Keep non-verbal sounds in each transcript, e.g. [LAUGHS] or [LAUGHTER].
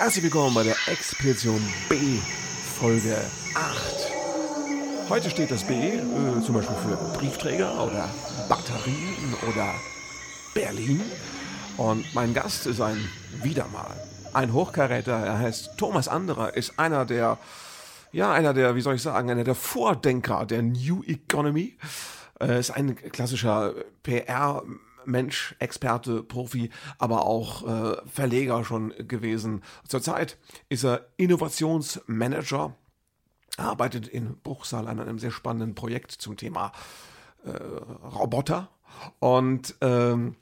Herzlich willkommen bei der Expedition B, Folge 8. Heute steht das B äh, zum Beispiel für Briefträger oder Batterien oder Berlin. Und mein Gast ist ein wieder mal ein Hochkaräter. Er heißt Thomas Anderer, ist einer der, ja, einer der, wie soll ich sagen, einer der Vordenker der New Economy. Äh, ist ein klassischer PR- Mensch, Experte, Profi, aber auch äh, Verleger schon gewesen. Zurzeit ist er Innovationsmanager, arbeitet in Bruchsal an einem sehr spannenden Projekt zum Thema äh, Roboter. Und ähm,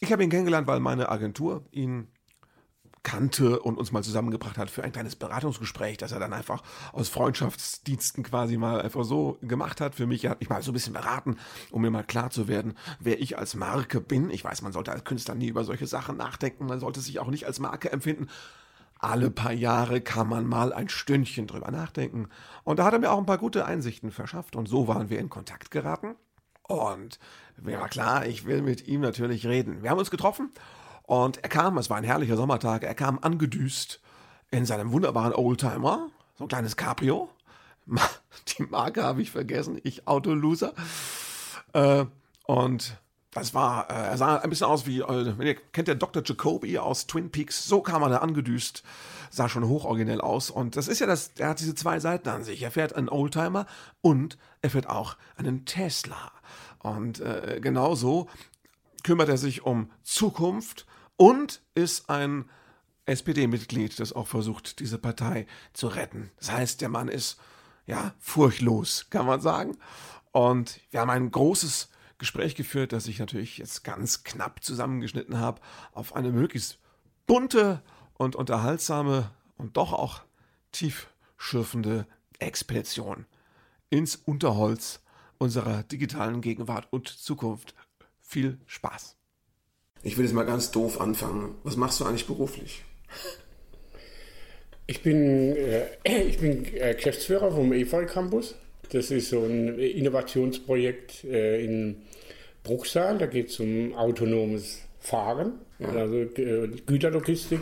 ich habe ihn kennengelernt, weil meine Agentur ihn kannte und uns mal zusammengebracht hat für ein kleines Beratungsgespräch, das er dann einfach aus Freundschaftsdiensten quasi mal einfach so gemacht hat für mich. Er hat mich mal so ein bisschen beraten, um mir mal klar zu werden, wer ich als Marke bin. Ich weiß, man sollte als Künstler nie über solche Sachen nachdenken, man sollte sich auch nicht als Marke empfinden. Alle paar Jahre kann man mal ein Stündchen drüber nachdenken. Und da hat er mir auch ein paar gute Einsichten verschafft und so waren wir in Kontakt geraten. Und mir war klar, ich will mit ihm natürlich reden. Wir haben uns getroffen und er kam, es war ein herrlicher Sommertag, er kam angedüst in seinem wunderbaren Oldtimer, so ein kleines Cabrio. Die Marke habe ich vergessen, ich Autoloser. Äh, und das war, äh, er sah ein bisschen aus wie, äh, wenn ihr kennt der Dr. Jacoby aus Twin Peaks, so kam er da angedüst, sah schon hochoriginell aus. Und das ist ja das, er hat diese zwei Seiten an sich. Er fährt einen Oldtimer und er fährt auch einen Tesla. Und äh, genauso kümmert er sich um Zukunft und ist ein SPD-Mitglied, das auch versucht, diese Partei zu retten. Das heißt, der Mann ist ja furchtlos, kann man sagen. Und wir haben ein großes Gespräch geführt, das ich natürlich jetzt ganz knapp zusammengeschnitten habe auf eine möglichst bunte und unterhaltsame und doch auch tiefschürfende Expedition ins Unterholz unserer digitalen Gegenwart und Zukunft. Viel Spaß! Ich will jetzt mal ganz doof anfangen. Was machst du eigentlich beruflich? Ich bin, äh, [CLEARS THROAT] ich bin äh, Geschäftsführer vom EFAL Campus. Das ist so ein Innovationsprojekt äh, in Bruchsal. Da geht es um autonomes Fahren, ja. also äh, Güterlogistik,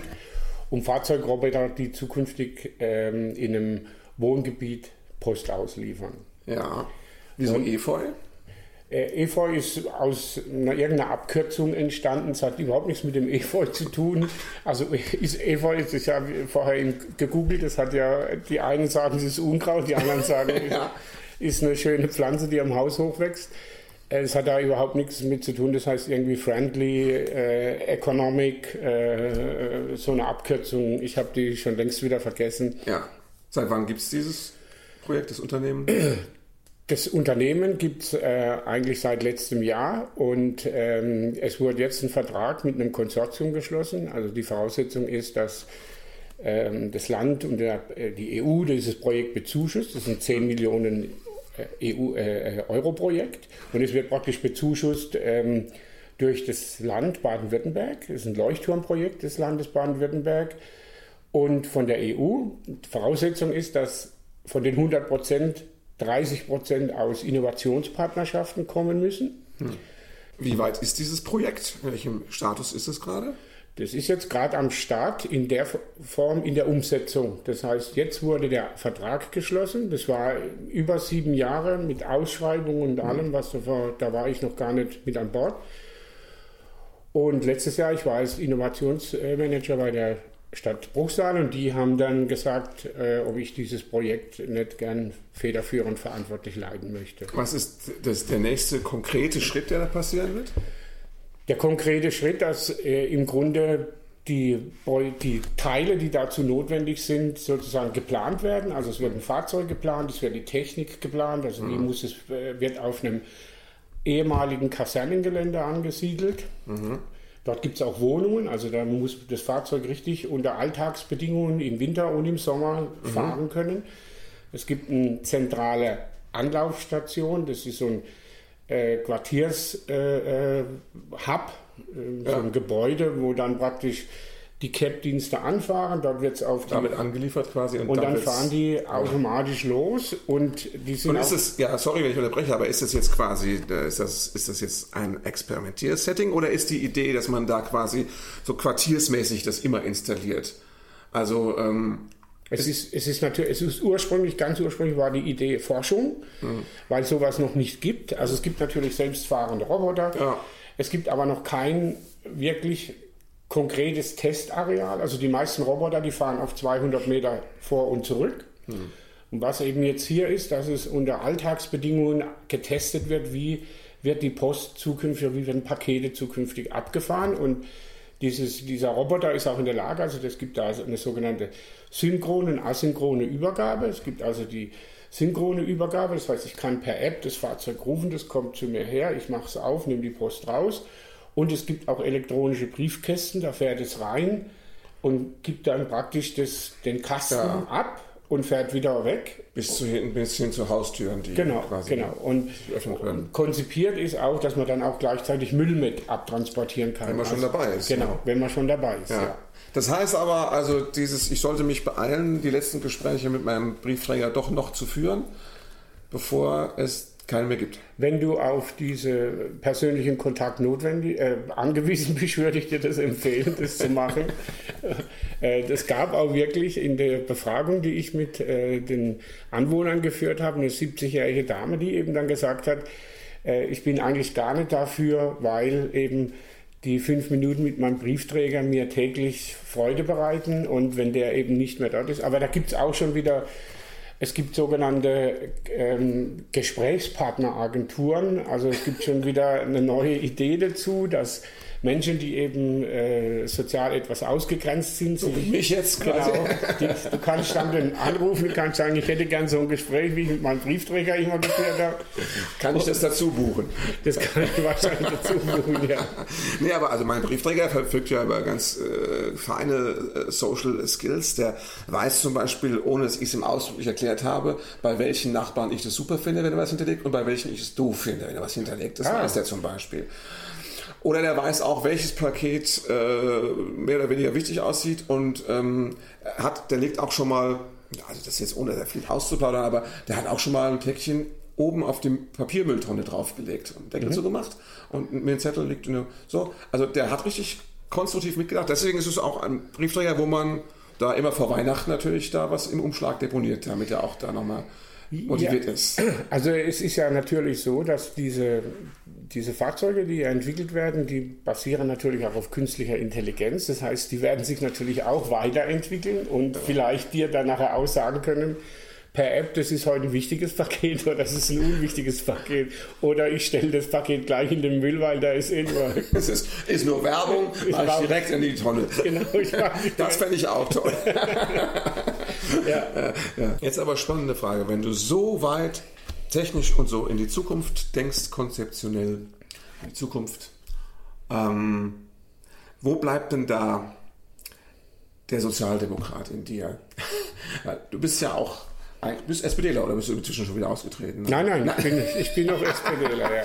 um Fahrzeugroboter, die zukünftig ähm, in einem Wohngebiet Post ausliefern. Ja. Wieso Efeu? Äh, Efeu ist aus einer, irgendeiner Abkürzung entstanden. Es hat überhaupt nichts mit dem Efeu zu tun. Also [LAUGHS] ist Efeu, ist ja vorher gegoogelt, das hat ja, die einen sagen, es ist Unkraut, die anderen sagen, [LAUGHS] ja. ist eine schöne Pflanze, die am Haus hochwächst. Äh, es hat da überhaupt nichts mit zu tun. Das heißt irgendwie friendly, äh, economic, äh, so eine Abkürzung. Ich habe die schon längst wieder vergessen. Ja. Seit wann gibt es dieses Projekt, das Unternehmen? [CLEARS THROAT] Das Unternehmen gibt es äh, eigentlich seit letztem Jahr und ähm, es wurde jetzt ein Vertrag mit einem Konsortium geschlossen. Also die Voraussetzung ist, dass ähm, das Land und der, äh, die EU dieses Projekt bezuschusst. Das sind 10 Millionen äh, EU, äh, Euro-Projekt und es wird praktisch bezuschusst ähm, durch das Land Baden-Württemberg. Das ist ein Leuchtturmprojekt des Landes Baden-Württemberg und von der EU. Die Voraussetzung ist, dass von den 100 Prozent 30 Prozent aus Innovationspartnerschaften kommen müssen. Hm. Wie weit ist dieses Projekt? In welchem Status ist es gerade? Das ist jetzt gerade am Start in der Form, in der Umsetzung. Das heißt, jetzt wurde der Vertrag geschlossen. Das war über sieben Jahre mit Ausschreibung und allem, was da war. Da war ich noch gar nicht mit an Bord. Und letztes Jahr, ich war als Innovationsmanager bei der Stadt Bruchsal und die haben dann gesagt, äh, ob ich dieses Projekt nicht gern federführend verantwortlich leiten möchte. Was ist das, der nächste konkrete Schritt, der da passieren wird? Der konkrete Schritt, dass äh, im Grunde die, die Teile, die dazu notwendig sind, sozusagen geplant werden. Also es wird ein Fahrzeug geplant, es wird die Technik geplant, also die mhm. muss es, äh, wird auf einem ehemaligen Kasernengelände angesiedelt. Mhm. Dort gibt es auch Wohnungen, also da muss das Fahrzeug richtig unter Alltagsbedingungen im Winter und im Sommer mhm. fahren können. Es gibt eine zentrale Anlaufstation, das ist so ein äh, Quartiershub, äh, äh, äh, so ein Gebäude, wo dann praktisch die CAP-Dienste anfahren, dort wird es auf die, Damit angeliefert quasi. Und, und dann, dann fahren die automatisch los und die sind. Und ist es, ja, sorry, wenn ich unterbreche, aber ist das jetzt quasi, äh, ist das, ist das jetzt ein Experimentiersetting oder ist die Idee, dass man da quasi so quartiersmäßig das immer installiert? Also ähm, es ist, es ist natürlich, es ist ursprünglich, ganz ursprünglich war die Idee Forschung, mhm. weil sowas noch nicht gibt. Also es gibt natürlich selbstfahrende Roboter. Ja. Es gibt aber noch kein wirklich konkretes Testareal. Also die meisten Roboter, die fahren auf 200 Meter vor und zurück. Mhm. Und was eben jetzt hier ist, dass es unter Alltagsbedingungen getestet wird, wie wird die Post zukünftig, wie werden Pakete zukünftig abgefahren. Und dieses, dieser Roboter ist auch in der Lage, also es gibt da eine sogenannte synchrone und asynchrone Übergabe. Es gibt also die synchrone Übergabe, das heißt, ich kann per App das Fahrzeug rufen, das kommt zu mir her, ich mache es auf, nehme die Post raus. Und es gibt auch elektronische Briefkästen, da fährt es rein und gibt dann praktisch das, den Kasten ja. ab und fährt wieder weg. Bis, zu, bis hin zu Haustüren, die genau, quasi genau. Und konzipiert ist auch, dass man dann auch gleichzeitig Müll mit abtransportieren kann. Wenn man also, schon dabei ist. Genau, ja. wenn man schon dabei ist. Ja. ja. Das heißt aber, also dieses, ich sollte mich beeilen, die letzten Gespräche mit meinem Briefträger doch noch zu führen, bevor es keinen mehr gibt. Wenn du auf diesen persönlichen Kontakt notwendig, äh, angewiesen bist, [LAUGHS] würde ich dir das empfehlen, das zu machen. [LAUGHS] äh, das gab auch wirklich in der Befragung, die ich mit äh, den Anwohnern geführt habe, eine 70-jährige Dame, die eben dann gesagt hat, äh, ich bin eigentlich gar nicht dafür, weil eben die fünf Minuten mit meinem Briefträger mir täglich Freude bereiten und wenn der eben nicht mehr dort ist. Aber da gibt es auch schon wieder es gibt sogenannte ähm, Gesprächspartneragenturen. Also es gibt schon wieder eine neue Idee dazu, dass Menschen, die eben äh, sozial etwas ausgegrenzt sind. So wie mich jetzt genau, quasi. Genau, die, du kannst dann den anrufen, du kannst sagen, ich hätte gern so ein Gespräch, wie ich mit meinem Briefträger immer geführt habe. Kann ich das dazu buchen? Das kann ich wahrscheinlich dazu buchen, ja. [LAUGHS] Nee, aber also mein Briefträger verfügt ja über ganz äh, feine äh, Social Skills. Der weiß zum Beispiel, ohne dass ich es ihm ausdrücklich erklärt habe, bei welchen Nachbarn ich das super finde, wenn er was hinterlegt und bei welchen ich es doof finde, wenn er was hinterlegt. Das ah. weiß er zum Beispiel. Oder der weiß auch, welches Paket äh, mehr oder weniger wichtig aussieht und ähm, hat, der legt auch schon mal, also das ist jetzt ohne sehr viel auszuplaudern, aber der hat auch schon mal ein Päckchen oben auf dem Papiermülltonne draufgelegt und Deckel mhm. so gemacht und mit dem Zettel liegt so. Also der hat richtig konstruktiv mitgedacht. Deswegen ist es auch ein Briefträger, wo man da immer vor Weihnachten natürlich da was im Umschlag deponiert, damit er auch da nochmal motiviert ja. ist. Also es ist ja natürlich so, dass diese, diese Fahrzeuge, die entwickelt werden, die basieren natürlich auch auf künstlicher Intelligenz. Das heißt, die werden sich natürlich auch weiterentwickeln und vielleicht dir dann nachher aussagen können, per App, das ist heute ein wichtiges Paket [LAUGHS] oder das ist ein unwichtiges Paket. Oder ich stelle das Paket gleich in den Müll, weil da ist eh [LAUGHS] nur. Es ist, ist nur Werbung, [LAUGHS] ich mache ich direkt in die Tonne. Genau, ich das fände ich auch toll. ja. Ja. Jetzt aber spannende Frage. Wenn du so weit technisch und so in die Zukunft denkst, konzeptionell, in die Zukunft, ähm, wo bleibt denn da der Sozialdemokrat in dir? [LAUGHS] du bist ja auch Du bist SPDler oder bist du inzwischen schon wieder ausgetreten? Ne? Nein, nein, nein. Ich, bin, ich bin noch SPDler, ja.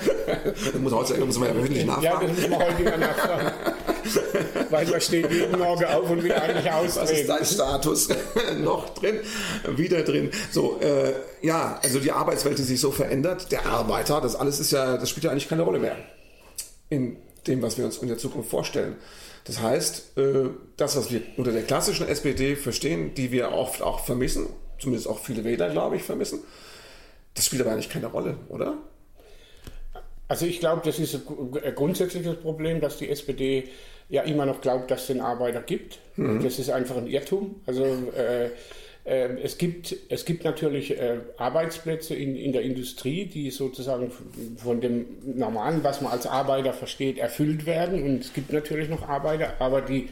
das [LAUGHS] muss, heute, muss man ja wirklich nachfragen. Ja, das muss man heute wieder nachfragen. [LAUGHS] Weil man steht jeden Morgen auf und will eigentlich austreten. Was ist dein Status? [LAUGHS] noch drin? Wieder drin. So, äh, ja, also die Arbeitswelt, die sich so verändert, der Arbeiter, das alles ist ja, das spielt ja eigentlich keine Rolle mehr. In dem, was wir uns in der Zukunft vorstellen. Das heißt, äh, das, was wir unter der klassischen SPD verstehen, die wir oft auch vermissen, zumindest auch viele Wähler, glaube ich, vermissen. Das spielt aber eigentlich keine Rolle, oder? Also ich glaube, das ist ein grundsätzliches Problem, dass die SPD ja immer noch glaubt, dass es den Arbeiter gibt. Mhm. Das ist einfach ein Irrtum. Also äh, äh, es, gibt, es gibt natürlich äh, Arbeitsplätze in, in der Industrie, die sozusagen von dem Normalen, was man als Arbeiter versteht, erfüllt werden. Und es gibt natürlich noch Arbeiter, aber die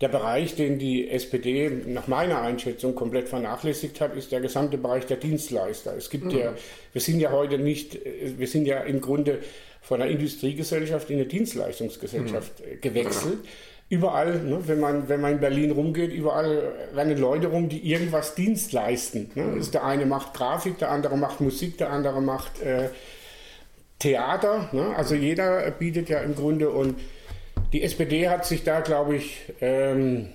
der Bereich, den die SPD nach meiner Einschätzung komplett vernachlässigt hat, ist der gesamte Bereich der Dienstleister. Es gibt mhm. ja, wir sind ja heute nicht, wir sind ja im Grunde von einer Industriegesellschaft in eine Dienstleistungsgesellschaft mhm. gewechselt. Überall, ne, wenn, man, wenn man in Berlin rumgeht, überall rennen Leute rum, die irgendwas Dienst leisten. Ne? Mhm. Der eine macht Grafik, der andere macht Musik, der andere macht äh, Theater. Ne? Also jeder bietet ja im Grunde und die SPD hat sich da, glaube ich, ähm,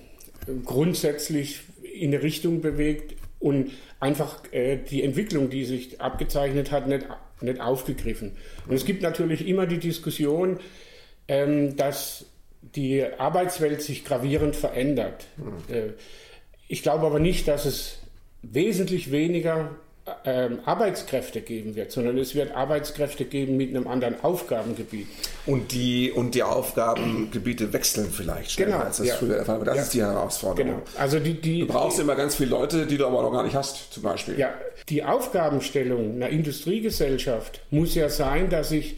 grundsätzlich in eine Richtung bewegt und einfach äh, die Entwicklung, die sich abgezeichnet hat, nicht, nicht aufgegriffen. Und es gibt natürlich immer die Diskussion, ähm, dass die Arbeitswelt sich gravierend verändert. Mhm. Ich glaube aber nicht, dass es wesentlich weniger Arbeitskräfte geben wird, sondern es wird Arbeitskräfte geben mit einem anderen Aufgabengebiet. Und die, und die Aufgabengebiete wechseln vielleicht schneller, genau, als das ja. früher der Fall war. Das ja. ist die Herausforderung. Genau. Also die, die, du brauchst immer ganz viele Leute, die du aber noch gar nicht hast, zum Beispiel. Ja, die Aufgabenstellung einer Industriegesellschaft muss ja sein, dass ich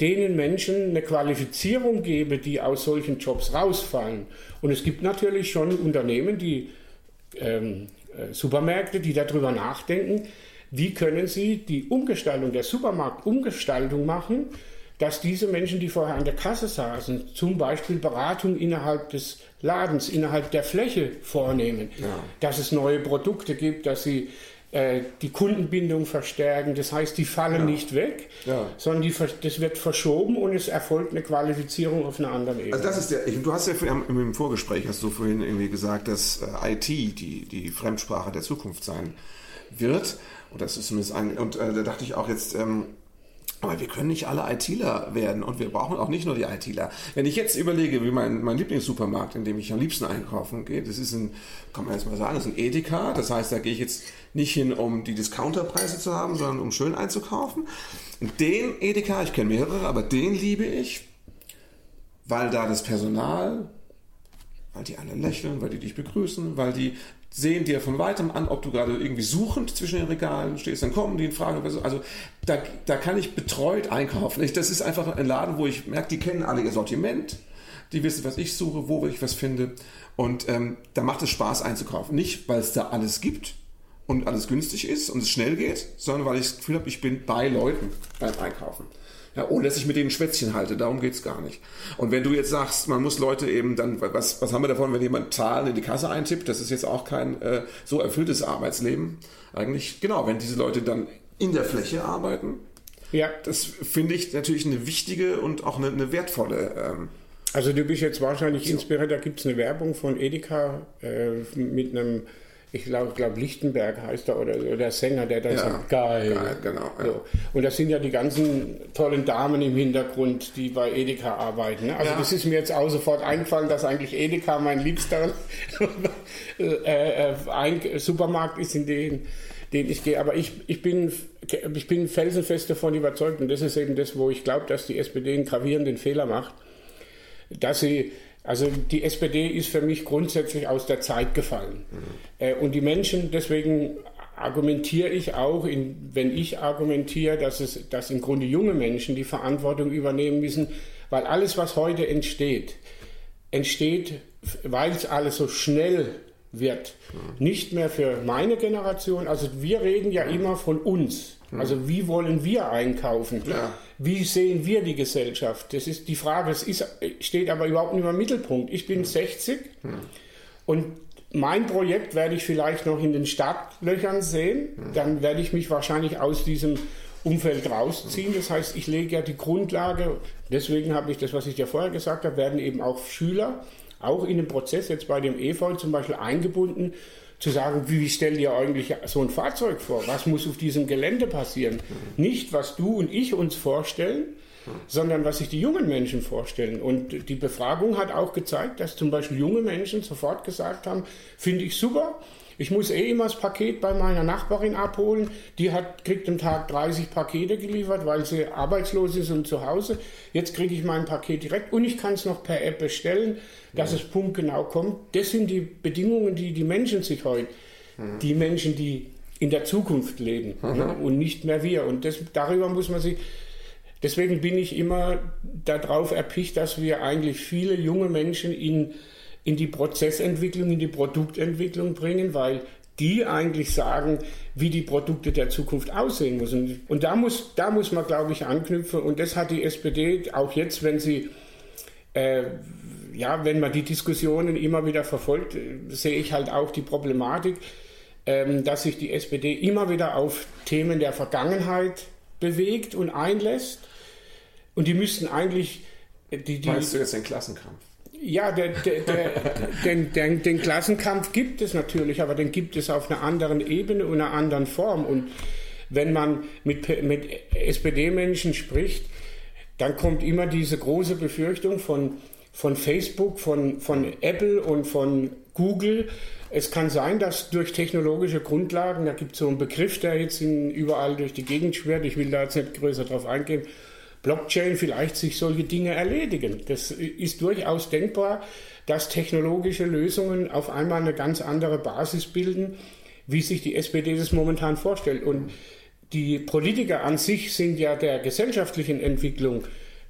denen Menschen eine Qualifizierung gebe, die aus solchen Jobs rausfallen. Und es gibt natürlich schon Unternehmen, die ähm, äh, Supermärkte, die darüber nachdenken, wie können sie die Umgestaltung der Supermarktumgestaltung machen, dass diese Menschen, die vorher an der Kasse saßen, zum Beispiel Beratung innerhalb des Ladens, innerhalb der Fläche vornehmen, ja. dass es neue Produkte gibt, dass sie äh, die Kundenbindung verstärken. Das heißt, die fallen ja. nicht weg, ja. sondern die, das wird verschoben und es erfolgt eine Qualifizierung auf einer anderen Ebene. Also das ist der, du hast ja im Vorgespräch, hast du vorhin irgendwie gesagt, dass äh, IT die, die Fremdsprache der Zukunft sein wird. Und das ist zumindest ein, und äh, da dachte ich auch jetzt, ähm, aber wir können nicht alle ITler werden und wir brauchen auch nicht nur die ITler. Wenn ich jetzt überlege, wie mein, mein Lieblingssupermarkt, in dem ich am liebsten einkaufen gehe, das ist ein, kann man jetzt mal sagen, das ist ein Edeka. Das heißt, da gehe ich jetzt nicht hin, um die Discounterpreise zu haben, sondern um schön einzukaufen. Und den Edeka, ich kenne mehrere, aber den liebe ich, weil da das Personal, weil die alle lächeln, weil die dich begrüßen, weil die sehen dir von weitem an, ob du gerade irgendwie suchend zwischen den Regalen stehst, dann kommen die in Frage. Also da, da kann ich betreut einkaufen. das ist einfach ein Laden, wo ich merke, die kennen alle ihr Sortiment, die wissen, was ich suche, wo ich was finde. Und ähm, da macht es Spaß einzukaufen. Nicht, weil es da alles gibt und alles günstig ist und es schnell geht, sondern weil ich das Gefühl habe, ich bin bei Leuten beim Einkaufen. Ja, ohne dass ich mit denen Schwätzchen halte, darum geht es gar nicht. Und wenn du jetzt sagst, man muss Leute eben dann, was, was haben wir davon, wenn jemand Zahlen in die Kasse eintippt, das ist jetzt auch kein äh, so erfülltes Arbeitsleben. Eigentlich, genau, wenn diese Leute dann in der Fläche arbeiten, ja. das finde ich natürlich eine wichtige und auch eine, eine wertvolle ähm, also du bist jetzt wahrscheinlich inspiriert, da gibt es eine Werbung von Edeka äh, mit einem ich glaube, glaub Lichtenberg heißt er oder so, der Sänger, der dann ja, sagt, geil. geil genau, ja. so. Und das sind ja die ganzen tollen Damen im Hintergrund, die bei Edeka arbeiten. Ne? Also ja. das ist mir jetzt auch sofort eingefallen, dass eigentlich Edeka mein liebster [LAUGHS] äh, äh, Supermarkt ist, in den, den ich gehe. Aber ich, ich, bin, ich bin felsenfest davon überzeugt, und das ist eben das, wo ich glaube, dass die SPD einen gravierenden Fehler macht, dass sie also die SPD ist für mich grundsätzlich aus der Zeit gefallen. Mhm. und die Menschen, deswegen argumentiere ich auch, in, wenn ich argumentiere, dass, es, dass im Grunde junge Menschen die Verantwortung übernehmen müssen, weil alles, was heute entsteht, entsteht, weil es alles so schnell wird. Mhm. Nicht mehr für meine Generation, also wir reden ja immer von uns. Mhm. Also wie wollen wir einkaufen? Ja. Wie sehen wir die Gesellschaft? Das ist die Frage, es steht aber überhaupt nicht im Mittelpunkt. Ich bin 60 und mein Projekt werde ich vielleicht noch in den Startlöchern sehen. Dann werde ich mich wahrscheinlich aus diesem Umfeld rausziehen. Das heißt, ich lege ja die Grundlage, deswegen habe ich das, was ich dir vorher gesagt habe, werden eben auch Schüler auch in den Prozess jetzt bei dem EV zum Beispiel eingebunden, zu sagen, wie stellt ihr eigentlich so ein Fahrzeug vor? Was muss auf diesem Gelände passieren? Nicht, was du und ich uns vorstellen, sondern was sich die jungen Menschen vorstellen. Und die Befragung hat auch gezeigt, dass zum Beispiel junge Menschen sofort gesagt haben, finde ich super, ich muss eh immer das Paket bei meiner Nachbarin abholen. Die hat, kriegt am Tag 30 Pakete geliefert, weil sie arbeitslos ist und zu Hause. Jetzt kriege ich mein Paket direkt und ich kann es noch per App bestellen, dass ja. es punktgenau kommt. Das sind die Bedingungen, die die Menschen sich heute, mhm. die Menschen, die in der Zukunft leben mhm. ne? und nicht mehr wir. Und das, darüber muss man sich Deswegen bin ich immer darauf erpicht, dass wir eigentlich viele junge Menschen in in die Prozessentwicklung, in die Produktentwicklung bringen, weil die eigentlich sagen, wie die Produkte der Zukunft aussehen müssen. Und da muss, da muss man, glaube ich, anknüpfen. Und das hat die SPD auch jetzt, wenn sie, äh, ja, wenn man die Diskussionen immer wieder verfolgt, sehe ich halt auch die Problematik, ähm, dass sich die SPD immer wieder auf Themen der Vergangenheit bewegt und einlässt. Und die müssten eigentlich die, die Meinst du jetzt den Klassenkampf? Ja, der, der, der, den, den, den, Klassenkampf gibt es natürlich, aber den gibt es auf einer anderen Ebene und einer anderen Form. Und wenn man mit, mit SPD-Menschen spricht, dann kommt immer diese große Befürchtung von von Facebook, von, von Apple und von Google. Es kann sein, dass durch technologische Grundlagen, da gibt es so einen Begriff, der jetzt in, überall durch die Gegend schwirrt, ich will da jetzt nicht größer drauf eingehen, Blockchain vielleicht sich solche Dinge erledigen. Das ist durchaus denkbar, dass technologische Lösungen auf einmal eine ganz andere Basis bilden, wie sich die SPD das momentan vorstellt. Und die Politiker an sich sind ja der gesellschaftlichen Entwicklung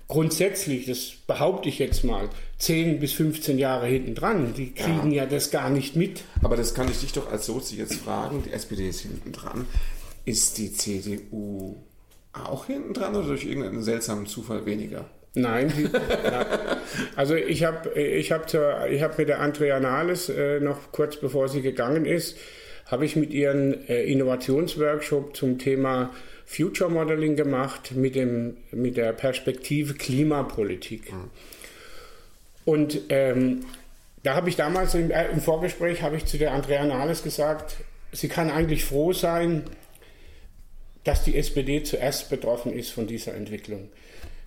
grundsätzlich, das behaupte ich jetzt mal, 10 bis 15 Jahre hinten dran. Die kriegen ja. ja das gar nicht mit. Aber das kann ich dich doch als Sozi jetzt fragen. Die SPD ist hinten dran. Ist die CDU auch hinten dran oder durch irgendeinen seltsamen Zufall weniger? Nein, die, also ich habe ich hab ich hab mit der Andrea Nahles äh, noch kurz bevor sie gegangen ist, habe ich mit ihren äh, Innovationsworkshop zum Thema Future Modeling gemacht mit, dem, mit der Perspektive Klimapolitik. Mhm. Und ähm, da habe ich damals im, äh, im Vorgespräch ich zu der Andrea Nahles gesagt, sie kann eigentlich froh sein, dass die SPD zuerst betroffen ist von dieser Entwicklung.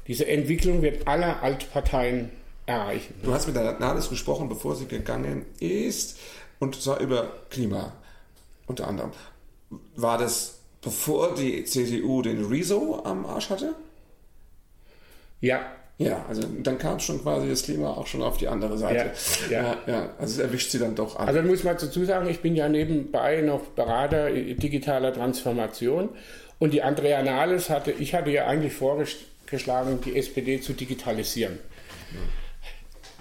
Diese Entwicklung wird alle Altparteien erreichen. Du hast mit der Nahles gesprochen, bevor sie gegangen ist, und zwar über Klima unter anderem. War das bevor die CDU den Rezo am Arsch hatte? Ja. Ja, also dann kam schon quasi das Klima auch schon auf die andere Seite. Ja, ja. ja also es erwischt sie dann doch an. Also muss man dazu sagen, ich bin ja nebenbei noch Berater digitaler Transformation und die Andrea Nahles hatte, ich hatte ja eigentlich vorgeschlagen, die SPD zu digitalisieren.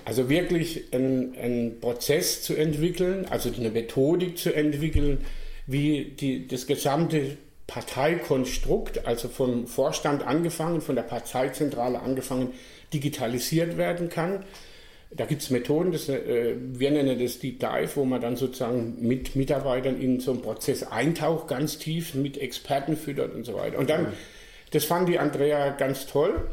Also wirklich einen Prozess zu entwickeln, also eine Methodik zu entwickeln, wie die, das gesamte Parteikonstrukt, also vom Vorstand angefangen, von der Parteizentrale angefangen, digitalisiert werden kann. Da gibt es Methoden, das, äh, wir nennen das Deep Dive, wo man dann sozusagen mit Mitarbeitern in so einen Prozess eintaucht, ganz tief, mit Experten füttert und so weiter. Und dann, das fand die Andrea ganz toll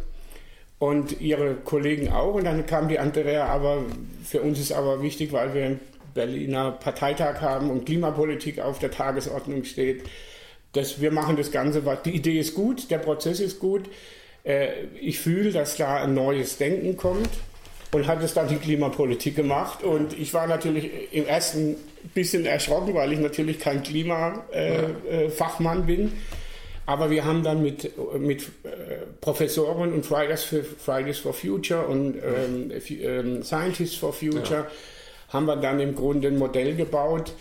und ihre Kollegen auch. Und dann kam die Andrea, aber für uns ist aber wichtig, weil wir einen Berliner Parteitag haben und Klimapolitik auf der Tagesordnung steht, dass wir machen das Ganze, die Idee ist gut, der Prozess ist gut. Äh, ich fühle, dass da ein neues Denken kommt und hat es dann die Klimapolitik gemacht. Und ich war natürlich im ersten bisschen erschrocken, weil ich natürlich kein Klimafachmann bin. Aber wir haben dann mit, mit äh, Professoren und Fridays for, Fridays for Future und ähm, ähm, Scientists for Future ja. haben wir dann im Grunde ein Modell gebaut,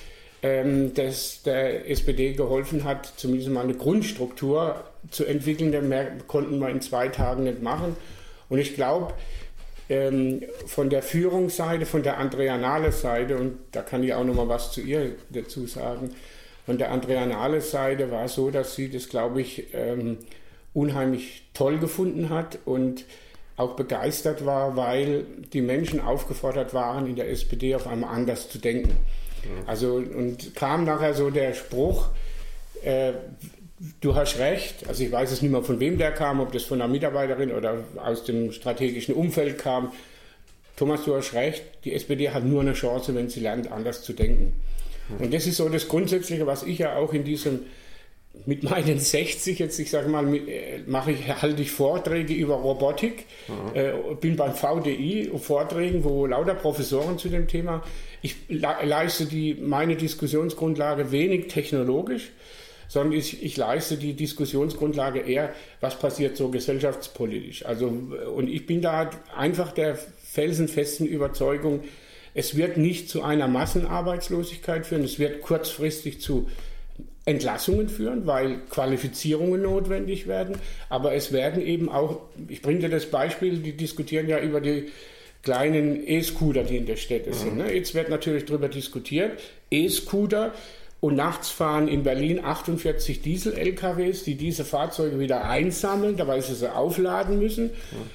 ähm, das der SPD geholfen hat, zumindest mal eine Grundstruktur zu entwickeln. Das konnten wir in zwei Tagen nicht machen. Und ich glaube, ähm, von der Führungsseite, von der Andrea Nahles Seite, und da kann ich auch noch mal was zu ihr dazu sagen, von der Andrea Nahles Seite war es so, dass sie das, glaube ich, ähm, unheimlich toll gefunden hat und auch begeistert war, weil die Menschen aufgefordert waren, in der SPD auf einmal anders zu denken. Also und kam nachher so der Spruch, äh, du hast recht, also ich weiß es nicht mehr von wem der kam, ob das von einer Mitarbeiterin oder aus dem strategischen Umfeld kam. Thomas, du hast recht, die SPD hat nur eine Chance, wenn sie lernt, anders zu denken. Und das ist so das Grundsätzliche, was ich ja auch in diesem mit meinen [LAUGHS] 60 jetzt, ich sage mal, äh, mache ich, halte ich Vorträge über Robotik, mhm. äh, bin beim VDI Vorträgen, wo lauter Professoren zu dem Thema. Ich leiste die, meine Diskussionsgrundlage wenig technologisch, sondern ich, ich leiste die Diskussionsgrundlage eher, was passiert so gesellschaftspolitisch. Also, und ich bin da einfach der felsenfesten Überzeugung, es wird nicht zu einer Massenarbeitslosigkeit führen, es wird kurzfristig zu Entlassungen führen, weil Qualifizierungen notwendig werden. Aber es werden eben auch, ich bringe dir das Beispiel, die diskutieren ja über die kleinen E-Scooter, die in der Städte sind. Ne? Jetzt wird natürlich darüber diskutiert, E-Scooter und nachts fahren in Berlin 48 Diesel-LKWs, die diese Fahrzeuge wieder einsammeln, dabei sie sie aufladen müssen.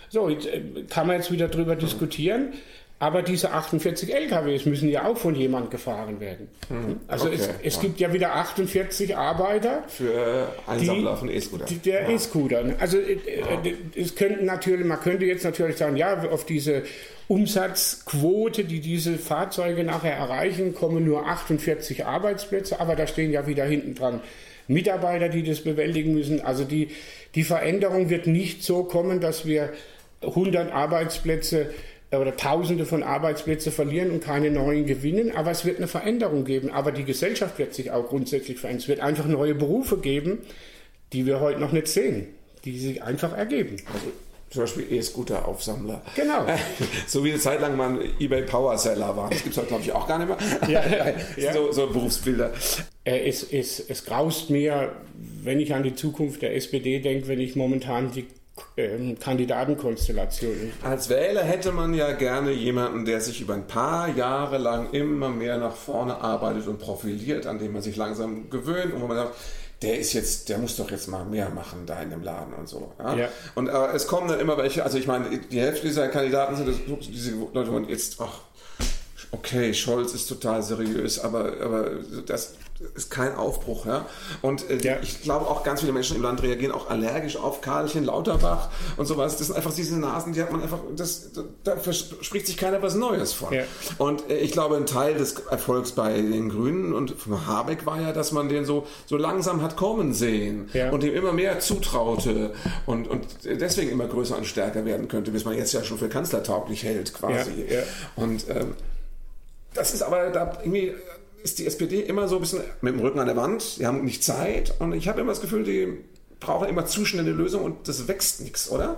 So, jetzt äh, kann man jetzt wieder darüber diskutieren. Aber diese 48 LKWs müssen ja auch von jemand gefahren werden. Hm, also okay, es, es ja. gibt ja wieder 48 Arbeiter für Einsammler die, von E-Scooter. Der ja. E-Scooter. Ne? Also äh, äh, es könnten natürlich, man könnte jetzt natürlich sagen, ja, auf diese Umsatzquote, die diese Fahrzeuge nachher erreichen, kommen nur 48 Arbeitsplätze, aber da stehen ja wieder hinten dran Mitarbeiter, die das bewältigen müssen. Also die, die Veränderung wird nicht so kommen, dass wir 100 Arbeitsplätze oder Tausende von Arbeitsplätzen verlieren und keine neuen gewinnen, aber es wird eine Veränderung geben. Aber die Gesellschaft wird sich auch grundsätzlich verändern. Es wird einfach neue Berufe geben, die wir heute noch nicht sehen, die sich einfach ergeben. Also zum Beispiel E-Scooter-Aufsammler. Genau. [LAUGHS] so wie eine Zeit lang mal eBay Power-Seller war. Das gibt es heute, glaube ich, auch gar nicht mehr. [LAUGHS] Ja, ja. [LAUGHS] So, so, Berufsbilder. Äh, es, es, es graust mir, wenn ich an die Zukunft der SPD denke, wenn ich momentan die Kandidatenkonstellation. Als Wähler hätte man ja gerne jemanden, der sich über ein paar Jahre lang immer mehr nach vorne arbeitet und profiliert, an dem man sich langsam gewöhnt und wo man sagt, der ist jetzt, der muss doch jetzt mal mehr machen da in dem Laden und so. Ja? ja. Und äh, es kommen dann immer welche, also ich meine, die Hälfte dieser Kandidaten sind diese Leute, und jetzt, ach, okay, Scholz ist total seriös, aber, aber das ist kein Aufbruch. Ja? Und äh, ja. ich glaube auch ganz viele Menschen im Land reagieren auch allergisch auf Karlchen, Lauterbach und sowas. Das sind einfach diese Nasen, die hat man einfach, das, da verspricht sich keiner was Neues von. Ja. Und äh, ich glaube, ein Teil des Erfolgs bei den Grünen und von Habeck war ja, dass man den so, so langsam hat kommen sehen und ihm immer mehr zutraute und, und deswegen immer größer und stärker werden könnte, bis man jetzt ja schon für kanzlertauglich hält quasi. Und ähm, das ist aber da irgendwie ist die SPD immer so ein bisschen mit dem Rücken an der Wand. Sie haben nicht Zeit und ich habe immer das Gefühl, die brauchen immer zu schnelle Lösungen und das wächst nichts, oder?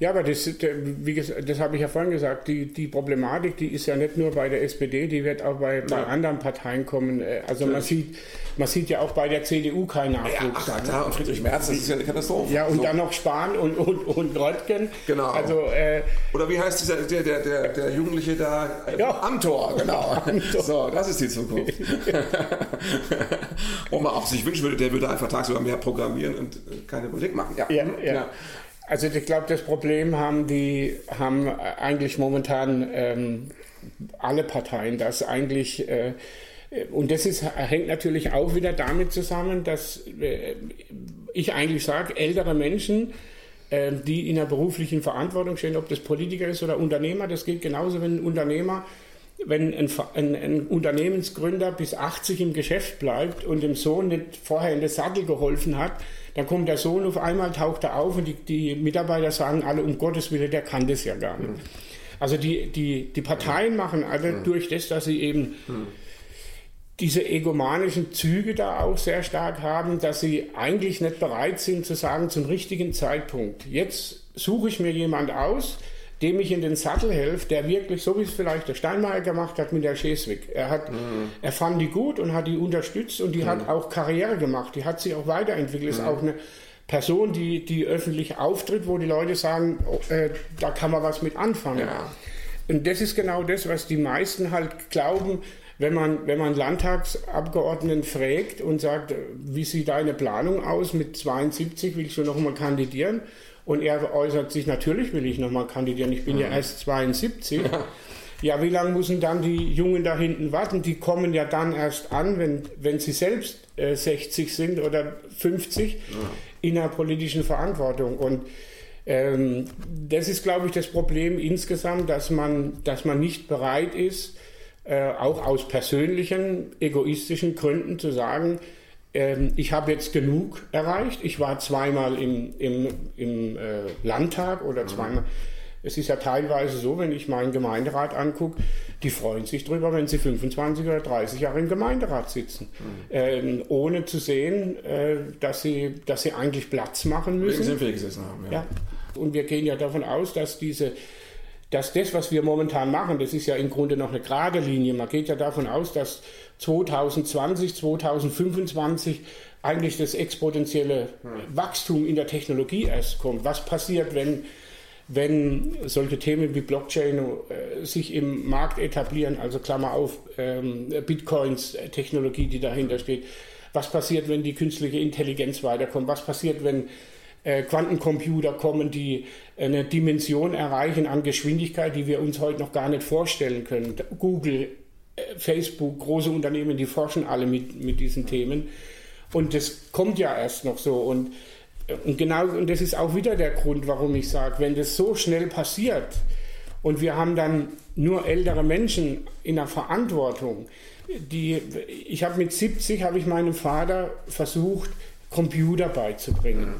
Ja, aber das, wie gesagt, das habe ich ja vorhin gesagt, die, die Problematik, die ist ja nicht nur bei der SPD, die wird auch bei, bei anderen Parteien kommen. Äh, also man sieht, man sieht ja auch bei der CDU keinen Nachwuchs. Ja, ach, da, und Friedrich Merz, das ist ja eine Katastrophe. Ja, und so. dann noch Spahn und, und, und Röttgen. Genau. Also, äh, Oder wie heißt dieser, der, der, der, der Jugendliche da? Ja. Amtor, genau. [LAUGHS] Amtor. So, das ist die Zukunft. [LAUGHS] Wo man auch sich wünschen würde, der würde einfach tagsüber mehr programmieren und keine Politik machen. Ja, ja. ja. ja. Also ich glaube, das Problem haben die haben eigentlich momentan ähm, alle Parteien, dass eigentlich äh, und das ist, hängt natürlich auch wieder damit zusammen, dass äh, ich eigentlich sage, ältere Menschen, äh, die in der beruflichen Verantwortung stehen, ob das Politiker ist oder Unternehmer, das geht genauso, wenn ein Unternehmer wenn ein, ein, ein, Unternehmensgründer bis 80 im Geschäft bleibt und dem Sohn nicht vorher in den Sattel geholfen hat, dann kommt der Sohn auf einmal, taucht er auf und die, die Mitarbeiter sagen alle, um Gottes Willen, der kann das ja gar nicht. Also die, die, die Parteien machen alle mhm. durch das, dass sie eben mhm. diese egomanischen Züge da auch sehr stark haben, dass sie eigentlich nicht bereit sind zu sagen, zum richtigen Zeitpunkt, jetzt suche ich mir jemand aus, dem ich in den Sattel helfe, der wirklich, so wie es vielleicht der Steinmeier gemacht hat mit der Schleswig. Er, hat, mhm. er fand die gut und hat die unterstützt und die mhm. hat auch Karriere gemacht. Die hat sich auch weiterentwickelt. Mhm. Ist auch eine Person, die, die öffentlich auftritt, wo die Leute sagen, oh, äh, da kann man was mit anfangen. Ja. Und das ist genau das, was die meisten halt glauben, wenn man, wenn man Landtagsabgeordneten fragt und sagt, wie sieht deine Planung aus? Mit 72 willst du noch mal kandidieren? Und er äußert sich, natürlich will ich nochmal kandidieren, ich bin ja, ja erst 72. Ja. ja, wie lange müssen dann die Jungen da hinten warten? Die kommen ja dann erst an, wenn, wenn sie selbst äh, 60 sind oder 50 ja. in der politischen Verantwortung. Und ähm, das ist, glaube ich, das Problem insgesamt, dass man, dass man nicht bereit ist, äh, auch aus persönlichen, egoistischen Gründen zu sagen, ich habe jetzt genug erreicht. Ich war zweimal im, im, im äh, Landtag oder mhm. zweimal. Es ist ja teilweise so, wenn ich meinen Gemeinderat angucke, die freuen sich drüber, wenn sie 25 oder 30 Jahre im Gemeinderat sitzen, mhm. ähm, ohne zu sehen, äh, dass, sie, dass sie eigentlich Platz machen müssen. Sind wir gesessen haben, ja. ja. Und wir gehen ja davon aus, dass diese dass das, was wir momentan machen, das ist ja im Grunde noch eine gerade Linie. Man geht ja davon aus, dass 2020, 2025 eigentlich das exponentielle Wachstum in der Technologie erst kommt. Was passiert, wenn, wenn solche Themen wie Blockchain äh, sich im Markt etablieren, also Klammer auf, ähm, Bitcoins, äh, Technologie, die dahinter steht. Was passiert, wenn die künstliche Intelligenz weiterkommt? Was passiert, wenn äh, Quantencomputer kommen, die eine Dimension erreichen an Geschwindigkeit, die wir uns heute noch gar nicht vorstellen können? Google, Facebook, große Unternehmen, die forschen alle mit, mit diesen Themen. Und das kommt ja erst noch so. Und, und genau, und das ist auch wieder der Grund, warum ich sage, wenn das so schnell passiert und wir haben dann nur ältere Menschen in der Verantwortung, die, ich habe mit 70, habe ich meinem Vater versucht, Computer beizubringen.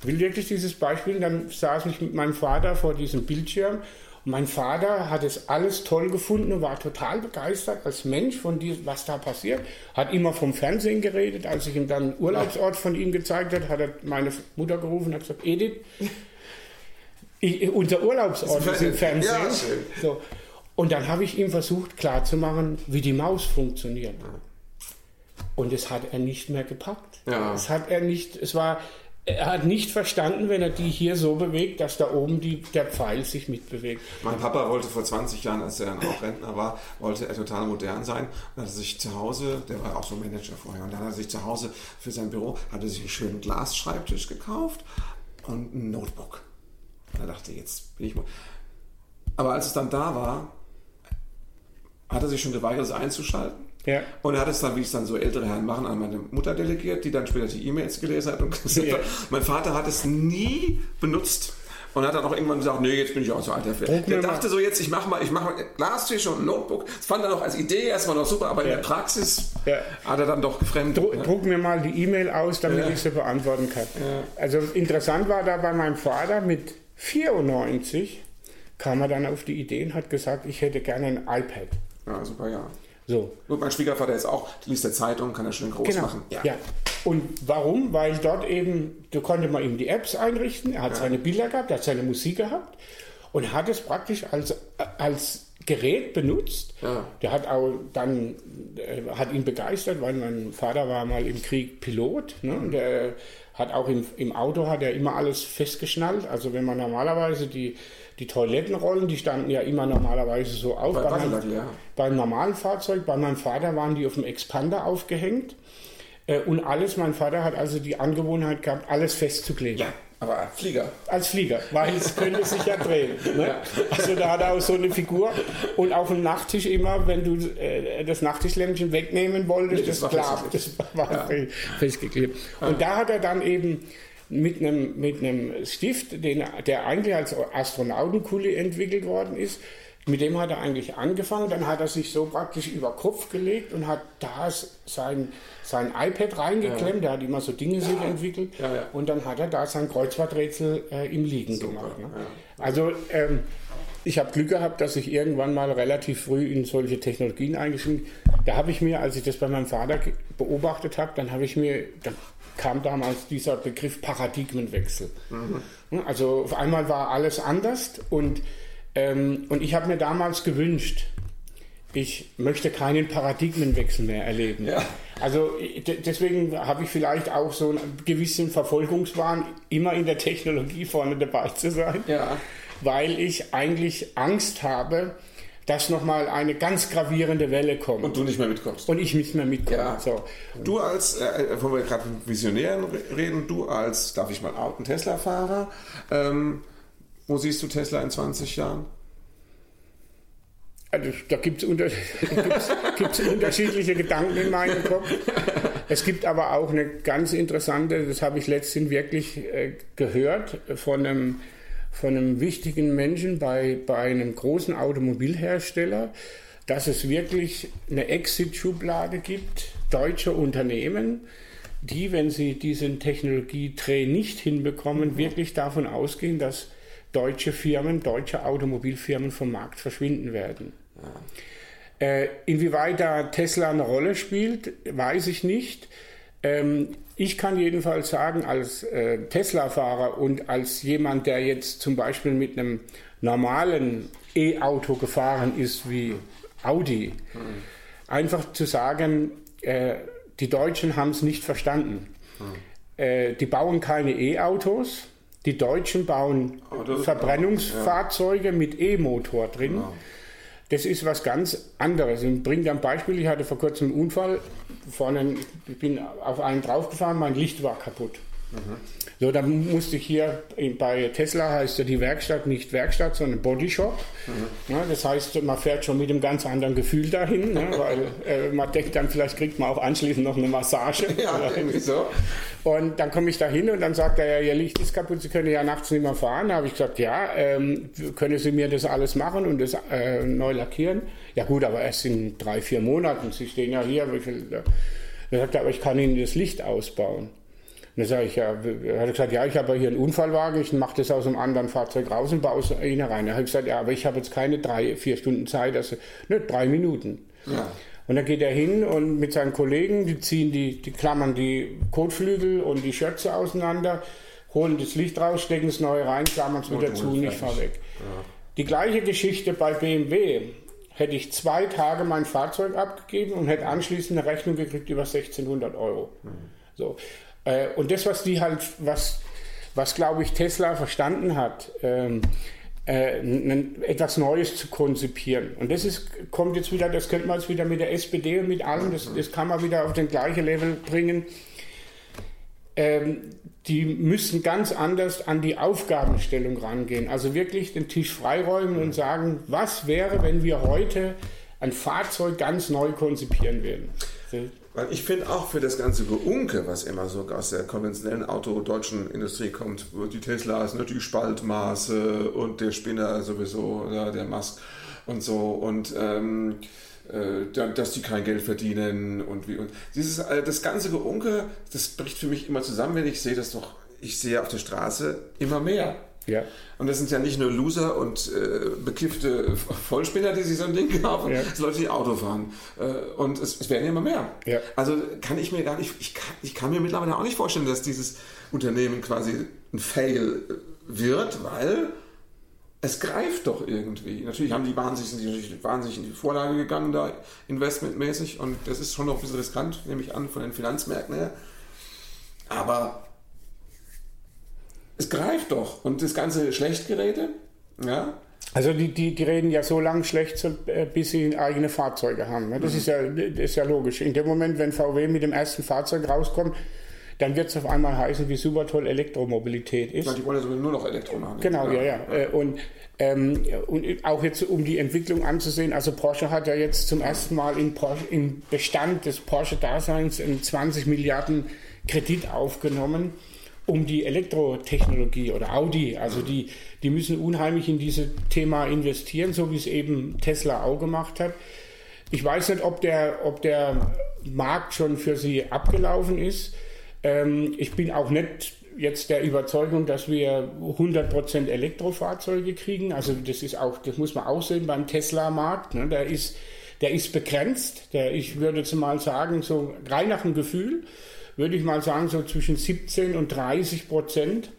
Ich will wirklich dieses Beispiel, dann saß ich mit meinem Vater vor diesem Bildschirm Mein Vater hat es alles toll gefunden und war total begeistert als Mensch von dem, was da passiert. Hat immer vom Fernsehen geredet. Als ich ihm dann einen Urlaubsort von ihm gezeigt habe, hat er meine Mutter gerufen und hat gesagt, Edith, ich, unser Urlaubsort ist im Fernsehen. Ja, so. Und dann habe ich ihm versucht klarzumachen, wie die Maus funktioniert. Und es hat er nicht mehr gepackt. Ja. Es hat er nicht, es war er hat nicht verstanden, wenn er die hier so bewegt, dass da oben die, der Pfeil sich mitbewegt. Mein Papa wollte vor 20 Jahren, als er dann auch Rentner war, wollte er total modern sein. Und hat er sich zu Hause, der war auch so Manager vorher, und dann hat er sich zu Hause für sein Büro, hat er sich einen schönen Glasschreibtisch gekauft und ein Notebook. Und er dachte, jetzt bin ich mal. Aber als es dann da war, hat er sich schon geweigert, es einzuschalten. Ja. Und er hat es dann, wie es dann so ältere Herren machen, an meine Mutter delegiert, die dann später die E-Mails gelesen hat. Und [LAUGHS] gesagt ja. mein Vater hat es nie benutzt. Und hat dann auch irgendwann gesagt, nee, jetzt bin ich auch so alt dafür. Der dachte so jetzt, ich mache mal, ich mache mal Glastisch und ein Notebook. Das fand er noch als Idee erstmal noch super, aber ja. in der Praxis ja. hat er dann doch gefremdet. Druck, druck mir mal die E-Mail aus, damit ja. ich sie beantworten kann. Also interessant war da bei meinem Vater mit 94 kam er dann auf die Idee und hat gesagt, ich hätte gerne ein iPad. Ja, super, ja. So. Und mein Schwiegervater ist auch, liest der Zeitung, kann er schön groß genau. machen. Ja. ja. Und warum? Weil dort eben, da konnte man ihm die Apps einrichten, er hat ja. seine Bilder gehabt, er hat seine Musik gehabt und hat es praktisch als, als Gerät benutzt. Ja. Der hat auch dann, äh, hat ihn begeistert, weil mein Vater war mal im Krieg Pilot. Ne? Und der hat auch im, im Auto hat er immer alles festgeschnallt. Also wenn man normalerweise die die Toilettenrollen, die standen ja immer normalerweise so auf. Bei, bei meinem, ja. beim normalen Fahrzeug, bei meinem Vater waren die auf dem Expander aufgehängt. Äh, und alles, mein Vater hat also die Angewohnheit gehabt, alles festzukleben. Ja. Aber als Flieger. Als Flieger, weil es könnte sich ja drehen. Ne? Ja. Also da hat er auch so eine Figur. Und auf dem Nachttisch immer, wenn du äh, das Nachttischlämpchen wegnehmen wolltest, nee, das, das, war klar, das war ja. festgeklebt. Und da hat er dann eben mit einem, mit einem Stift, den, der eigentlich als Astronautenkuli entwickelt worden ist. Mit dem hat er eigentlich angefangen, dann hat er sich so praktisch über Kopf gelegt und hat da sein, sein iPad reingeklemmt, ja. der hat immer so Dinge sich entwickelt ja, ja. und dann hat er da sein Kreuzworträtsel äh, im Liegen Super, gemacht. Ne? Also ähm, ich habe Glück gehabt, dass ich irgendwann mal relativ früh in solche Technologien eingeschrieben Da habe ich mir, als ich das bei meinem Vater beobachtet habe, dann habe ich mir, dann kam damals dieser Begriff Paradigmenwechsel. Mhm. Also auf einmal war alles anders und, ähm, und ich habe mir damals gewünscht, ich möchte keinen Paradigmenwechsel mehr erleben. Ja. Also deswegen habe ich vielleicht auch so einen gewissen Verfolgungswahn, immer in der Technologie vorne dabei zu sein, ja. weil ich eigentlich Angst habe, dass nochmal eine ganz gravierende Welle kommt. Und du nicht mehr mitkommst. Und ich nicht mehr mitkomme. Ja. So. Du als, äh, wo wir gerade von Visionären reden, du als, darf ich mal outen, Tesla-Fahrer, ähm, wo siehst du Tesla in 20 Jahren? Also, da gibt es unter, [LAUGHS] unterschiedliche Gedanken in meinem Kopf. Es gibt aber auch eine ganz interessante, das habe ich letztens wirklich äh, gehört, von einem von einem wichtigen Menschen bei, bei einem großen Automobilhersteller, dass es wirklich eine Exit-Schublade gibt, deutsche Unternehmen, die, wenn sie diesen Technologiedreh nicht hinbekommen, mhm. wirklich davon ausgehen, dass deutsche Firmen, deutsche Automobilfirmen vom Markt verschwinden werden. Ja. Äh, inwieweit da Tesla eine Rolle spielt, weiß ich nicht. Ähm, ich kann jedenfalls sagen, als äh, Tesla-Fahrer und als jemand, der jetzt zum Beispiel mit einem normalen E-Auto gefahren ist wie Audi, mhm. einfach zu sagen, äh, die Deutschen haben es nicht verstanden. Mhm. Äh, die bauen keine E-Autos, die Deutschen bauen Verbrennungsfahrzeuge ja. mit E-Motor drin. Genau. Das ist was ganz anderes. Ich bringe ein Beispiel. Ich hatte vor kurzem einen Unfall. Vorne, ich bin auf einen draufgefahren, mein Licht war kaputt. Mhm. So, dann musste ich hier bei Tesla heißt ja die Werkstatt nicht Werkstatt, sondern Bodyshop. Mhm. Ja, das heißt, man fährt schon mit einem ganz anderen Gefühl dahin, ne, [LAUGHS] weil äh, man denkt dann, vielleicht kriegt man auch anschließend noch eine Massage. [LAUGHS] Ja, irgendwie so. Und dann komme ich da hin und dann sagt er, ja, Ihr Licht ist kaputt, Sie können ja nachts nicht mehr fahren. Da habe ich gesagt, ja, ähm, können Sie mir das alles machen und das äh, neu lackieren? Ja gut, aber erst in drei, vier Monaten. Sie stehen ja hier. Wie viel, er sagt, aber ich kann Ihnen das Licht ausbauen. Dann sage ich, ja, er hat gesagt, ja, ich habe hier einen Unfallwagen, ich mache das aus einem anderen Fahrzeug raus und baue es rein. Er hat gesagt, ja, aber ich habe jetzt keine drei, vier Stunden Zeit, also ne, drei Minuten. Ja. Und dann geht er hin und mit seinen Kollegen, die ziehen die, die klammern die Kotflügel und die Schürze auseinander, holen das Licht raus, stecken es neu rein, klammern es wieder zu und ich fahre weg. Ja. Die gleiche Geschichte bei BMW. Hätte ich zwei Tage mein Fahrzeug abgegeben und hätte anschließend eine Rechnung gekriegt über 1600 Euro. Mhm. So. Äh, und das, was die halt, was, was glaube ich Tesla verstanden hat, ähm, äh, etwas Neues zu konzipieren. Und das ist, kommt jetzt wieder, das könnte man jetzt wieder mit der SPD und mit allem, das, das kann man wieder auf den gleichen Level bringen. Ähm, die müssen ganz anders an die Aufgabenstellung rangehen. Also wirklich den Tisch freiräumen und sagen, was wäre, wenn wir heute ein Fahrzeug ganz neu konzipieren würden. Weil ich finde auch für das ganze Geunke, was immer so aus der konventionellen autodeutschen Industrie kommt, die Tesla ist natürlich Spaltmaße und der Spinner sowieso, oder der Musk und so und ähm, äh, dass die kein Geld verdienen und wie und dieses äh, das ganze Geunke, das bricht für mich immer zusammen, wenn ich sehe das doch, ich sehe auf der Straße immer mehr. Ja. Und das sind ja nicht nur Loser und äh, bekiffte Vollspinner, die sich so ein Ding kaufen, ja. sondern Leute, die Auto fahren. Äh, und es, es, werden immer mehr. Ja. Also kann ich mir gar nicht, ich kann, ich kann mir mittlerweile auch nicht vorstellen, dass dieses Unternehmen quasi ein Fail wird, weil es greift doch irgendwie. Natürlich haben die wahnsinnig, sind die wahnsinnig in die Vorlage gegangen, da investmentmäßig. Und das ist schon noch ein bisschen riskant, nehme ich an, von den Finanzmärkten her. Aber es greift doch. Und das ganze Schlechtgeräte, ja. Also die, die, die reden ja so lange schlecht, äh, bis sie eigene Fahrzeuge haben. Ne? Das, mhm. ist ja, das ist ja logisch. In dem Moment, wenn VW mit dem ersten Fahrzeug rauskommt, dann wird es auf einmal heißen, wie super toll Elektromobilität ist. Ja, die wollen ja nur noch Elektro machen. Genau, ja, ja. ja. Äh, und, ähm, und auch jetzt, um die Entwicklung anzusehen, also Porsche hat ja jetzt zum ersten Mal in Porsche, im Bestand des Porsche-Daseins 20 Milliarden Kredit aufgenommen um die Elektrotechnologie oder Audi. Also die, die müssen unheimlich in dieses Thema investieren, so wie es eben Tesla auch gemacht hat. Ich weiß nicht, ob der, ob der Markt schon für sie abgelaufen ist. Ähm, ich bin auch nicht jetzt der Überzeugung, dass wir 100% Elektrofahrzeuge kriegen. Also das ist auch, das muss man auch sehen beim Tesla-Markt. Ne? Der ist, der ist begrenzt. Der, ich würde jetzt mal sagen, so rein nach dem Gefühl würde ich mal sagen, so zwischen 17 und 30 Prozent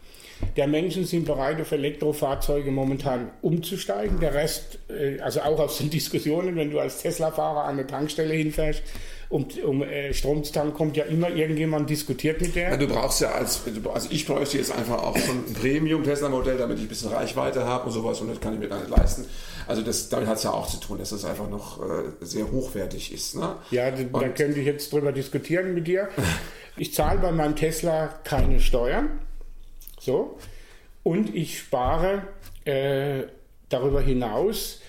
der Menschen sind bereit, auf Elektrofahrzeuge momentan umzusteigen. Der Rest, äh, also auch aus den [LAUGHS] Diskussionen, wenn du als Tesla-Fahrer an eine Tankstelle hinfährst, um, um äh, Strom zu tanken, kommt ja immer irgendjemand diskutiert mit der. Ja, du brauchst ja als, also ich bräuchte jetzt einfach auch schon ein Premium-Tesla-Modell, damit ich ein bisschen Reichweite habe und sowas und das kann ich mir gar nicht leisten. Also das, damit hat es ja auch zu tun, dass es einfach noch äh, sehr hochwertig ist. Ne? Ja, da, da könnte ich jetzt drüber diskutieren mit dir. [LAUGHS] Ich zahle bei meinem Tesla keine Steuern. So. Und ich spare äh, darüber hinaus